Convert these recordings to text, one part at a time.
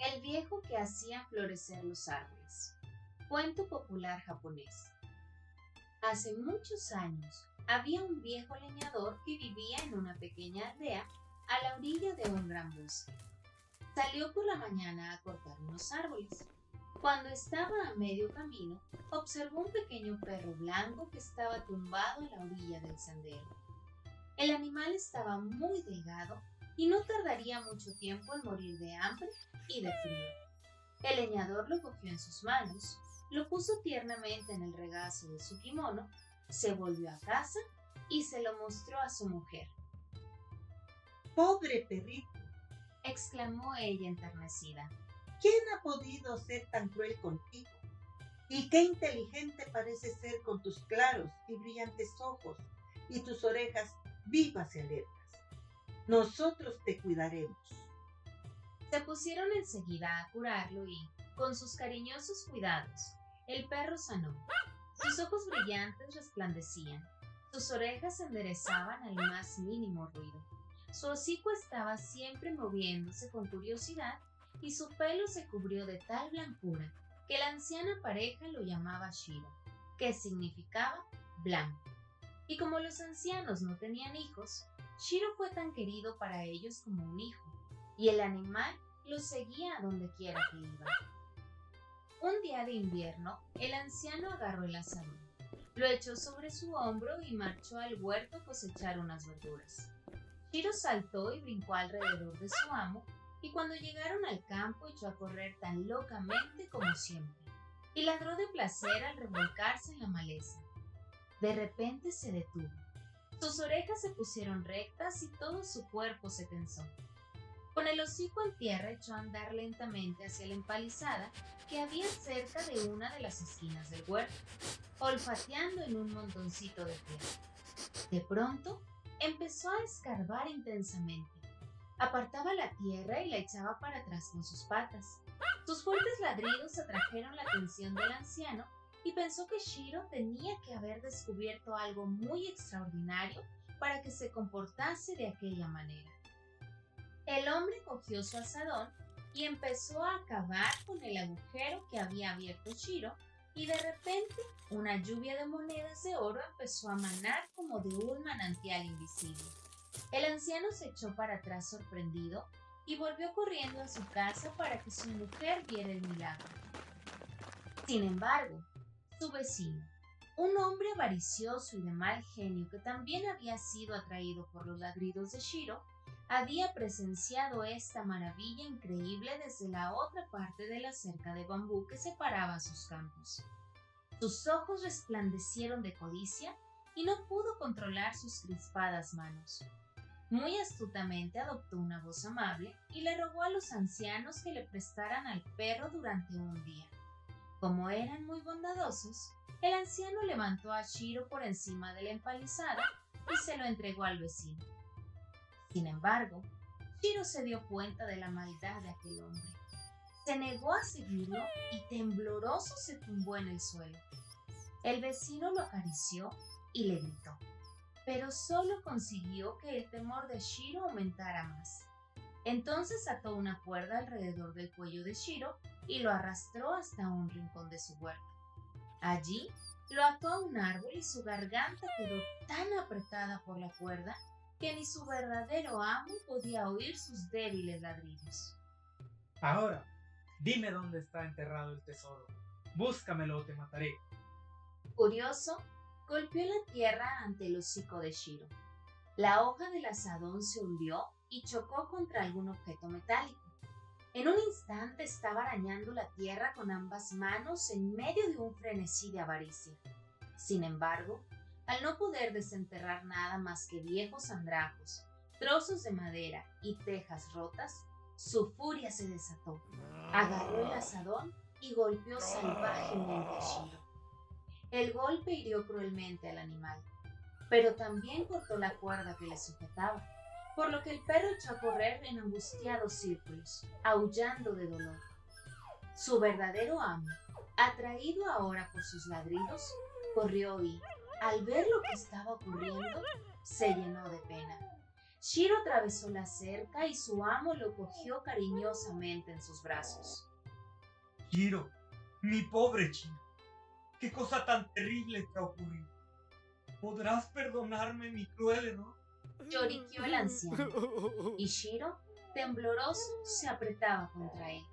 El viejo que hacía florecer los árboles. Cuento popular japonés. Hace muchos años había un viejo leñador que vivía en una pequeña aldea a la orilla de un gran bosque. Salió por la mañana a cortar unos árboles. Cuando estaba a medio camino, observó un pequeño perro blanco que estaba tumbado a la orilla del sendero. El animal estaba muy delgado y no tardaría mucho tiempo en morir de hambre y de frío. El leñador lo cogió en sus manos, lo puso tiernamente en el regazo de su kimono, se volvió a casa y se lo mostró a su mujer. Pobre perrito, exclamó ella enternecida. ¿Quién ha podido ser tan cruel contigo? Y qué inteligente parece ser con tus claros y brillantes ojos y tus orejas vivas y alertas. Nosotros te cuidaremos. Se pusieron enseguida a curarlo y, con sus cariñosos cuidados, el perro sanó. Sus ojos brillantes resplandecían, sus orejas se enderezaban al más mínimo ruido. Su hocico estaba siempre moviéndose con curiosidad y su pelo se cubrió de tal blancura que la anciana pareja lo llamaba Shiro, que significaba blanco. Y como los ancianos no tenían hijos, Shiro fue tan querido para ellos como un hijo, y el animal lo seguía a donde quiera que iba. Un día de invierno, el anciano agarró el asadón, lo echó sobre su hombro y marchó al huerto a cosechar unas verduras. Shiro saltó y brincó alrededor de su amo, y cuando llegaron al campo echó a correr tan locamente como siempre, y ladró de placer al revolcarse en la maleza. De repente se detuvo. Sus orejas se pusieron rectas y todo su cuerpo se tensó. Con el hocico en tierra echó a andar lentamente hacia la empalizada que había cerca de una de las esquinas del huerto, olfateando en un montoncito de tierra. De pronto, empezó a escarbar intensamente. Apartaba la tierra y la echaba para atrás con sus patas. Sus fuertes ladridos atrajeron la atención del anciano y pensó que Shiro tenía que haber descubierto algo muy extraordinario para que se comportase de aquella manera. El hombre cogió su asadón y empezó a acabar con el agujero que había abierto Shiro y de repente una lluvia de monedas de oro empezó a manar como de un manantial invisible. El anciano se echó para atrás sorprendido y volvió corriendo a su casa para que su mujer viera el milagro. Sin embargo, su vecino, un hombre avaricioso y de mal genio que también había sido atraído por los ladridos de Shiro, había presenciado esta maravilla increíble desde la otra parte de la cerca de bambú que separaba sus campos. Sus ojos resplandecieron de codicia y no pudo controlar sus crispadas manos. Muy astutamente adoptó una voz amable y le rogó a los ancianos que le prestaran al perro durante un día. Como eran muy bondadosos, el anciano levantó a Shiro por encima de la empalizada y se lo entregó al vecino. Sin embargo, Shiro se dio cuenta de la maldad de aquel hombre. Se negó a seguirlo y tembloroso se tumbó en el suelo. El vecino lo acarició y le gritó, pero solo consiguió que el temor de Shiro aumentara más. Entonces ató una cuerda alrededor del cuello de Shiro y lo arrastró hasta un rincón de su huerto. Allí lo ató a un árbol y su garganta quedó tan apretada por la cuerda que ni su verdadero amo podía oír sus débiles ladridos. Ahora, dime dónde está enterrado el tesoro. Búscamelo o te mataré. Curioso, golpeó la tierra ante el hocico de Shiro. La hoja del asadón se hundió y chocó contra algún objeto metálico. En un instante estaba arañando la tierra con ambas manos en medio de un frenesí de avaricia. Sin embargo, al no poder desenterrar nada más que viejos andrajos, trozos de madera y tejas rotas, su furia se desató. Agarró el asadón y golpeó salvajemente a Shiro. El golpe hirió cruelmente al animal, pero también cortó la cuerda que le sujetaba por lo que el perro echó a correr en angustiados círculos, aullando de dolor. Su verdadero amo, atraído ahora por sus ladridos, corrió y, al ver lo que estaba ocurriendo, se llenó de pena. Shiro atravesó la cerca y su amo lo cogió cariñosamente en sus brazos. Shiro, mi pobre Shiro, qué cosa tan terrible te ha ocurrido. ¿Podrás perdonarme mi cruel error? Lloriqueó el anciano, y Shiro, tembloroso, se apretaba contra él.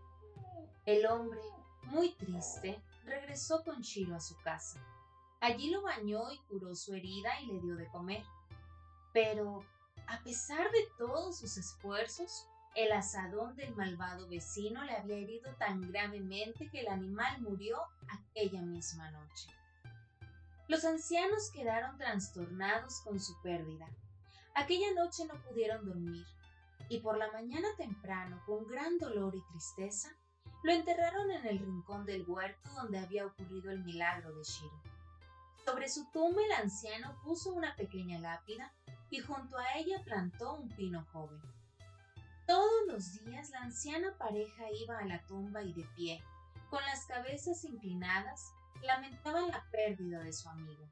El hombre, muy triste, regresó con Shiro a su casa. Allí lo bañó y curó su herida y le dio de comer. Pero, a pesar de todos sus esfuerzos, el asadón del malvado vecino le había herido tan gravemente que el animal murió aquella misma noche. Los ancianos quedaron trastornados con su pérdida. Aquella noche no pudieron dormir, y por la mañana temprano, con gran dolor y tristeza, lo enterraron en el rincón del huerto donde había ocurrido el milagro de Shiro. Sobre su tumba el anciano puso una pequeña lápida y junto a ella plantó un pino joven. Todos los días la anciana pareja iba a la tumba y de pie, con las cabezas inclinadas, lamentaban la pérdida de su amigo.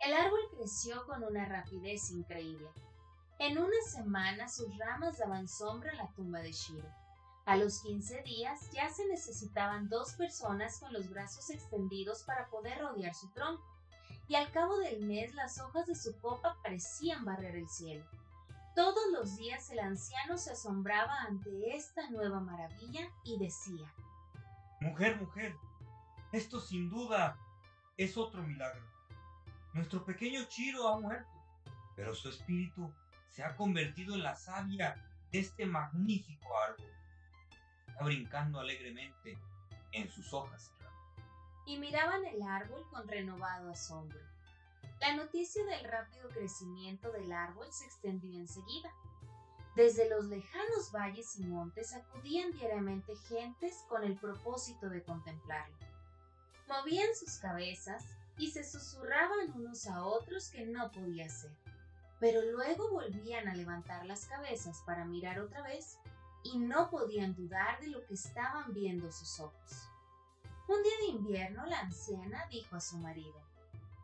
El árbol creció con una rapidez increíble. En una semana sus ramas daban sombra a la tumba de Shiro. A los 15 días ya se necesitaban dos personas con los brazos extendidos para poder rodear su tronco, y al cabo del mes las hojas de su copa parecían barrer el cielo. Todos los días el anciano se asombraba ante esta nueva maravilla y decía, Mujer, mujer, esto sin duda es otro milagro. Nuestro pequeño Chiro ha muerto, pero su espíritu se ha convertido en la savia de este magnífico árbol brincando alegremente en sus hojas. Y miraban el árbol con renovado asombro. La noticia del rápido crecimiento del árbol se extendió enseguida. Desde los lejanos valles y montes acudían diariamente gentes con el propósito de contemplarlo. Movían sus cabezas y se susurraban unos a otros que no podía ser, pero luego volvían a levantar las cabezas para mirar otra vez y no podían dudar de lo que estaban viendo sus ojos. Un día de invierno la anciana dijo a su marido,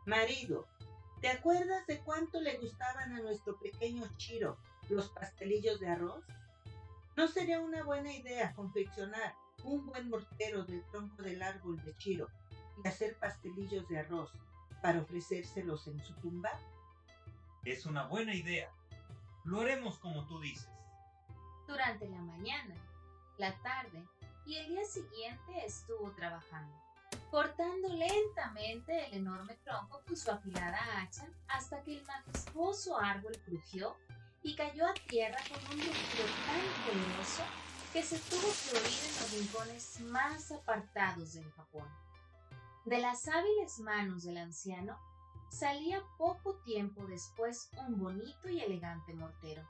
Marido, ¿te acuerdas de cuánto le gustaban a nuestro pequeño Chiro los pastelillos de arroz? ¿No sería una buena idea confeccionar un buen mortero del tronco del árbol de Chiro y hacer pastelillos de arroz para ofrecérselos en su tumba? Es una buena idea. Lo haremos como tú dices durante la mañana, la tarde y el día siguiente estuvo trabajando, cortando lentamente el enorme tronco con su afilada hacha hasta que el majestuoso árbol crujió y cayó a tierra con un rugido tan poderoso que se tuvo que oír en los rincones más apartados del Japón. De las hábiles manos del anciano salía poco tiempo después un bonito y elegante mortero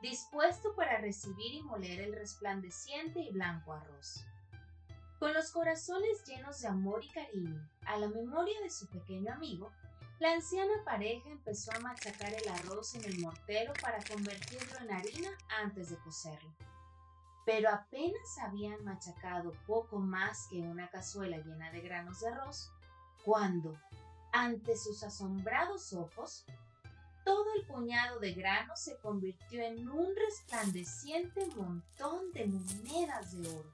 dispuesto para recibir y moler el resplandeciente y blanco arroz. Con los corazones llenos de amor y cariño a la memoria de su pequeño amigo, la anciana pareja empezó a machacar el arroz en el mortero para convertirlo en harina antes de cocerlo. Pero apenas habían machacado poco más que una cazuela llena de granos de arroz, cuando, ante sus asombrados ojos, todo el puñado de grano se convirtió en un resplandeciente montón de monedas de oro.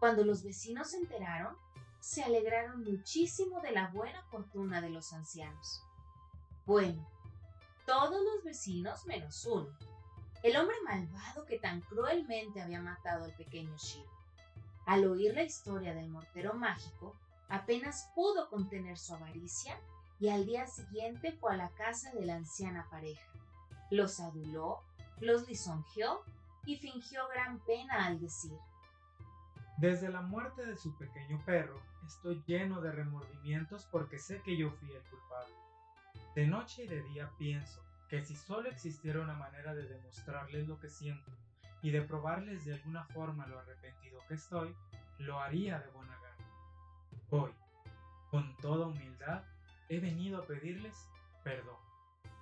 Cuando los vecinos se enteraron, se alegraron muchísimo de la buena fortuna de los ancianos. Bueno, todos los vecinos menos uno, el hombre malvado que tan cruelmente había matado al pequeño Shiro. Al oír la historia del mortero mágico, apenas pudo contener su avaricia y al día siguiente fue a la casa de la anciana pareja. Los aduló, los lisonjeó y fingió gran pena al decir, Desde la muerte de su pequeño perro, estoy lleno de remordimientos porque sé que yo fui el culpable. De noche y de día pienso que si solo existiera una manera de demostrarles lo que siento y de probarles de alguna forma lo arrepentido que estoy, lo haría de buena gana. Hoy, con toda humildad, he venido a pedirles perdón.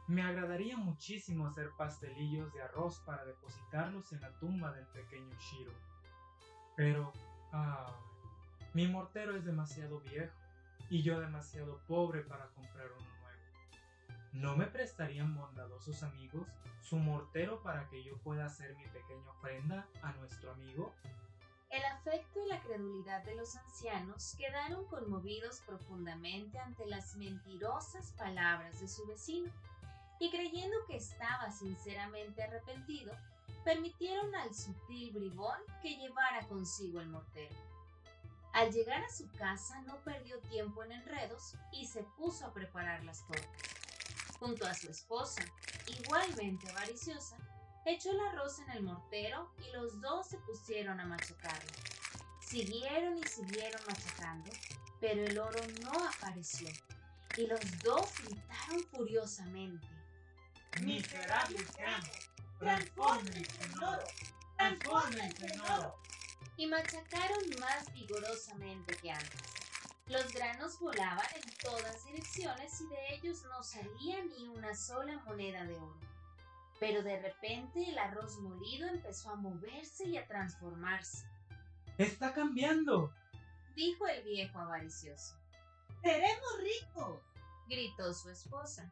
Me agradaría muchísimo hacer pastelillos de arroz para depositarlos en la tumba del pequeño Shiro. Pero, ah, mi mortero es demasiado viejo y yo demasiado pobre para comprar uno. ¿No me prestarían bondadosos amigos su mortero para que yo pueda hacer mi pequeña ofrenda a nuestro amigo? El afecto y la credulidad de los ancianos quedaron conmovidos profundamente ante las mentirosas palabras de su vecino, y creyendo que estaba sinceramente arrepentido, permitieron al sutil bribón que llevara consigo el mortero. Al llegar a su casa no perdió tiempo en enredos y se puso a preparar las tortas. Junto a su esposa, igualmente avariciosa, echó el arroz en el mortero y los dos se pusieron a machacarlo. Siguieron y siguieron machacando, pero el oro no apareció y los dos gritaron furiosamente. ¡Miserables seamos! ¡Transfórmense en oro! ¡Transfórmense en oro! Y machacaron más vigorosamente que antes. Los granos volaban en todas direcciones y de ellos no salía ni una sola moneda de oro. Pero de repente el arroz molido empezó a moverse y a transformarse, ¡Está cambiando! dijo el viejo avaricioso. ¡Seremos ricos! gritó su esposa.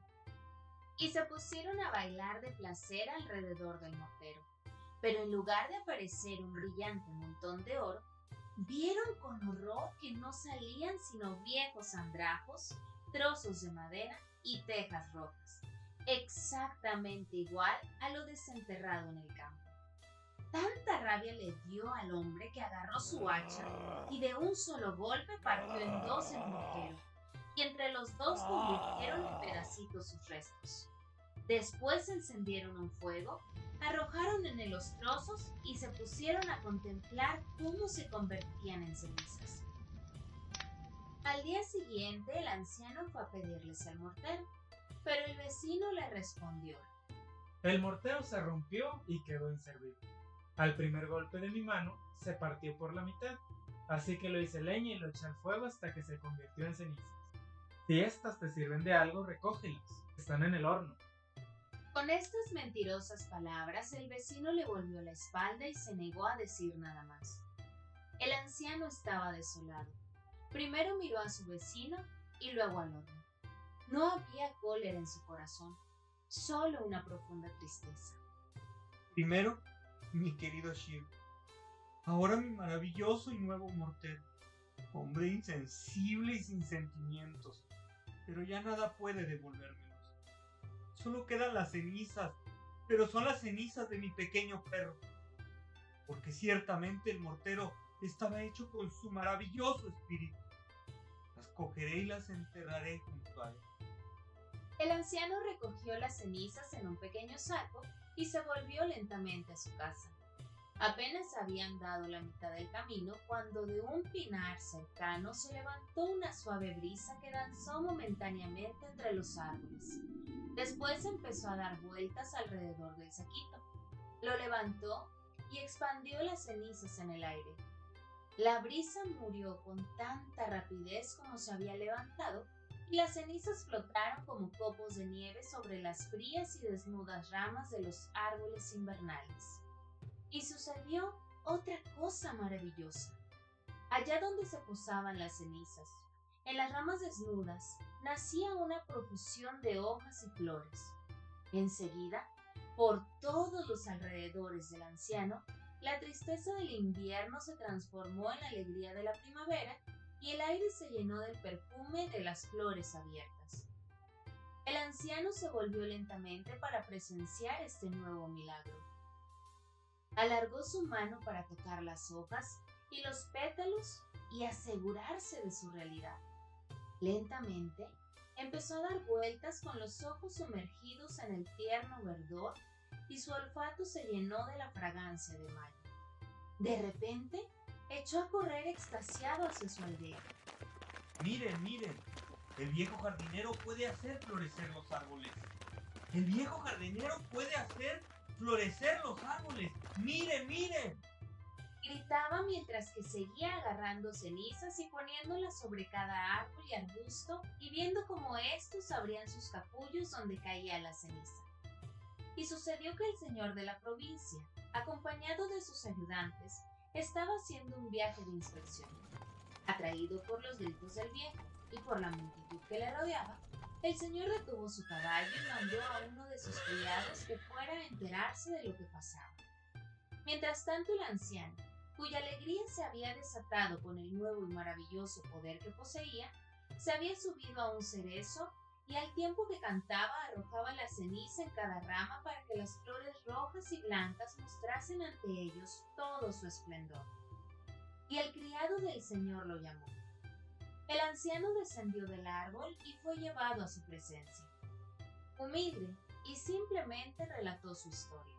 Y se pusieron a bailar de placer alrededor del mortero. Pero en lugar de aparecer un brillante montón de oro, vieron con horror que no salían sino viejos andrajos, trozos de madera y tejas rotas, exactamente igual a lo desenterrado en el campo. Tanta rabia le dio al hombre que agarró su hacha y de un solo golpe partió en dos el mortero, y entre los dos convirtieron en pedacitos sus restos. Después encendieron un fuego, arrojaron en él los trozos y se pusieron a contemplar cómo se convertían en cenizas. Al día siguiente el anciano fue a pedirles el mortero, pero el vecino le respondió, El mortero se rompió y quedó inservible. Al primer golpe de mi mano, se partió por la mitad, así que lo hice leña y lo eché al fuego hasta que se convirtió en cenizas. Si estas te sirven de algo, recógelas, están en el horno. Con estas mentirosas palabras, el vecino le volvió la espalda y se negó a decir nada más. El anciano estaba desolado. Primero miró a su vecino y luego al horno. No había cólera en su corazón, solo una profunda tristeza. Primero, mi querido Shir. Ahora mi maravilloso y nuevo mortero. Hombre insensible y sin sentimientos. Pero ya nada puede devolvérmelos. Solo quedan las cenizas. Pero son las cenizas de mi pequeño perro. Porque ciertamente el mortero estaba hecho con su maravilloso espíritu. Las cogeré y las enterraré junto a él. El anciano recogió las cenizas en un pequeño saco y se volvió lentamente a su casa. Apenas habían dado la mitad del camino cuando de un pinar cercano se levantó una suave brisa que danzó momentáneamente entre los árboles. Después empezó a dar vueltas alrededor del saquito. Lo levantó y expandió las cenizas en el aire. La brisa murió con tanta rapidez como se había levantado y las cenizas flotaron como copos de nieve sobre las frías y desnudas ramas de los árboles invernales. Y sucedió otra cosa maravillosa. Allá donde se posaban las cenizas, en las ramas desnudas, nacía una profusión de hojas y flores. Enseguida, por todos los alrededores del anciano, la tristeza del invierno se transformó en la alegría de la primavera y el aire se llenó del perfume de las flores abiertas. El anciano se volvió lentamente para presenciar este nuevo milagro. Alargó su mano para tocar las hojas y los pétalos y asegurarse de su realidad. Lentamente empezó a dar vueltas con los ojos sumergidos en el tierno verdor y su olfato se llenó de la fragancia de mayo. De repente, echó a correr extasiado hacia su aldea. Miren, miren. El viejo jardinero puede hacer florecer los árboles. El viejo jardinero puede hacer florecer los árboles. Miren, miren. Gritaba mientras que seguía agarrando cenizas y poniéndolas sobre cada árbol y arbusto y viendo cómo estos abrían sus capullos donde caía la ceniza. Y sucedió que el señor de la provincia, acompañado de sus ayudantes, estaba haciendo un viaje de inspección. Atraído por los gritos del viejo y por la multitud que le rodeaba, El señor detuvo su caballo y mandó a uno de sus criados que fuera a enterarse de lo que pasaba. Mientras tanto el anciano, cuya alegría se había desatado con el nuevo y maravilloso poder que poseía, se había subido a un cerezo y al tiempo que cantaba arrojaba la ceniza en cada rama para que las flores rojas y blancas mostrasen ante ellos todo su esplendor. Y el criado del Señor lo llamó. El anciano descendió del árbol y fue llevado a su presencia. Humilde y simplemente relató su historia.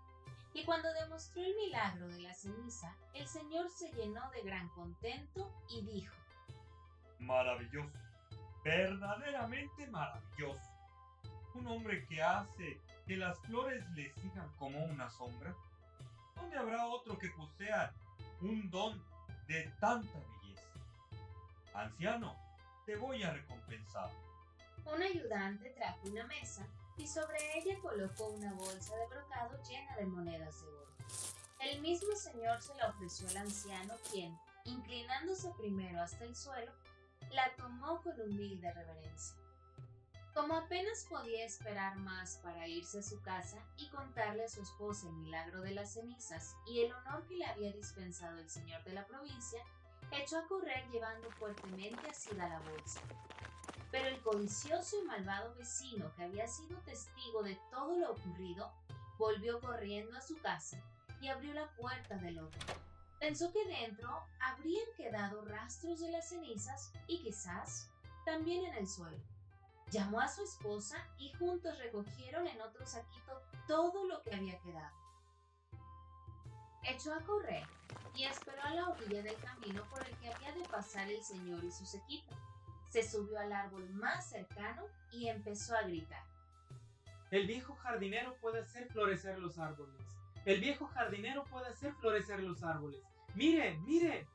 Y cuando demostró el milagro de la ceniza, el Señor se llenó de gran contento y dijo, Maravilloso, verdaderamente maravilloso. Un hombre que hace que las flores le sigan como una sombra. ¿Dónde habrá otro que posea un don de tanta belleza? Anciano, te voy a recompensar. Un ayudante trajo una mesa y sobre ella colocó una bolsa de brocado llena de monedas de oro. El mismo señor se la ofreció al anciano, quien, inclinándose primero hasta el suelo, la tomó con humilde reverencia. Como apenas podía esperar más para irse a su casa y contarle a su esposa el milagro de las cenizas y el honor que le había dispensado el señor de la provincia, echó a correr llevando fuertemente asida la bolsa. Pero el codicioso y malvado vecino que había sido testigo de todo lo ocurrido, volvió corriendo a su casa y abrió la puerta del otro. Pensó que dentro habrían quedado rastros de las cenizas y quizás también en el suelo. Llamó a su esposa y juntos recogieron en otro saquito todo lo que había quedado. Echó a correr y esperó a la orilla del camino por el que había de pasar el señor y su sequito. Se subió al árbol más cercano y empezó a gritar. El viejo jardinero puede hacer florecer los árboles. El viejo jardinero puede hacer florecer los árboles. Mire, mire.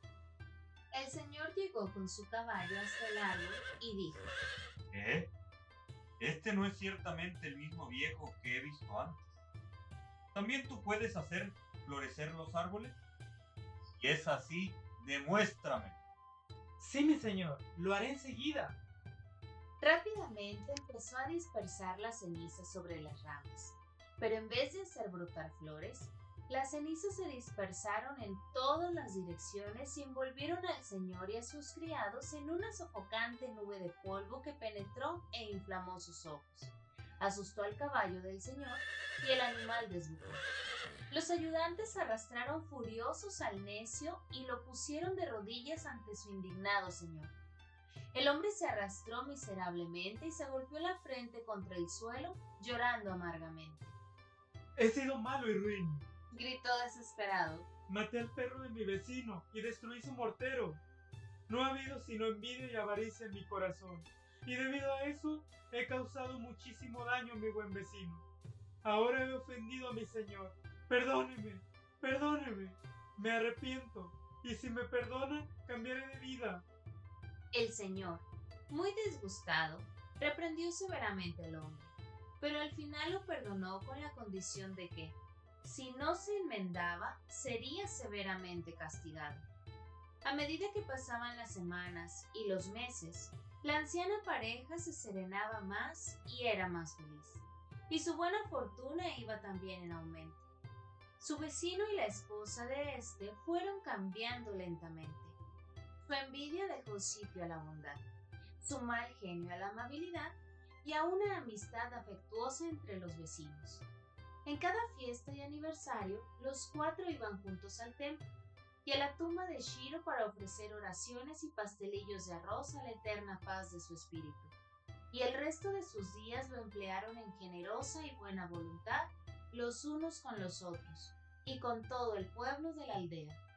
El señor llegó con su caballo hasta el árbol y dijo, ¿Eh? Este no es ciertamente el mismo viejo que he visto antes. ¿También tú puedes hacer florecer los árboles? Si es así, demuéstrame. Sí, mi señor, lo haré enseguida. Rápidamente empezó a dispersar las cenizas sobre las ramas, pero en vez de hacer brotar flores, las cenizas se dispersaron en todas las direcciones y envolvieron al señor y a sus criados en una sofocante nube de polvo que penetró e inflamó sus ojos. Asustó al caballo del señor y el animal desbocó. Los ayudantes arrastraron furiosos al necio y lo pusieron de rodillas ante su indignado señor. El hombre se arrastró miserablemente y se golpeó la frente contra el suelo, llorando amargamente. He sido malo y ruin. Gritó desesperado. Maté al perro de mi vecino y destruí su mortero. No ha habido sino envidia y avaricia en mi corazón. Y debido a eso he causado muchísimo daño a mi buen vecino. Ahora he ofendido a mi señor. Perdóneme, perdóneme. Me arrepiento. Y si me perdona, cambiaré de vida. El señor, muy disgustado, reprendió severamente al hombre, pero al final lo perdonó con la condición de que, si no se enmendaba, sería severamente castigado. A medida que pasaban las semanas y los meses, la anciana pareja se serenaba más y era más feliz, y su buena fortuna iba también en aumento. Su vecino y la esposa de éste fueron cambiando lentamente. Su envidia dejó sitio a la bondad, su mal genio a la amabilidad y a una amistad afectuosa entre los vecinos. En cada fiesta y aniversario, los cuatro iban juntos al templo a la tumba de Shiro para ofrecer oraciones y pastelillos de arroz a la eterna paz de su espíritu. Y el resto de sus días lo emplearon en generosa y buena voluntad los unos con los otros y con todo el pueblo de la aldea.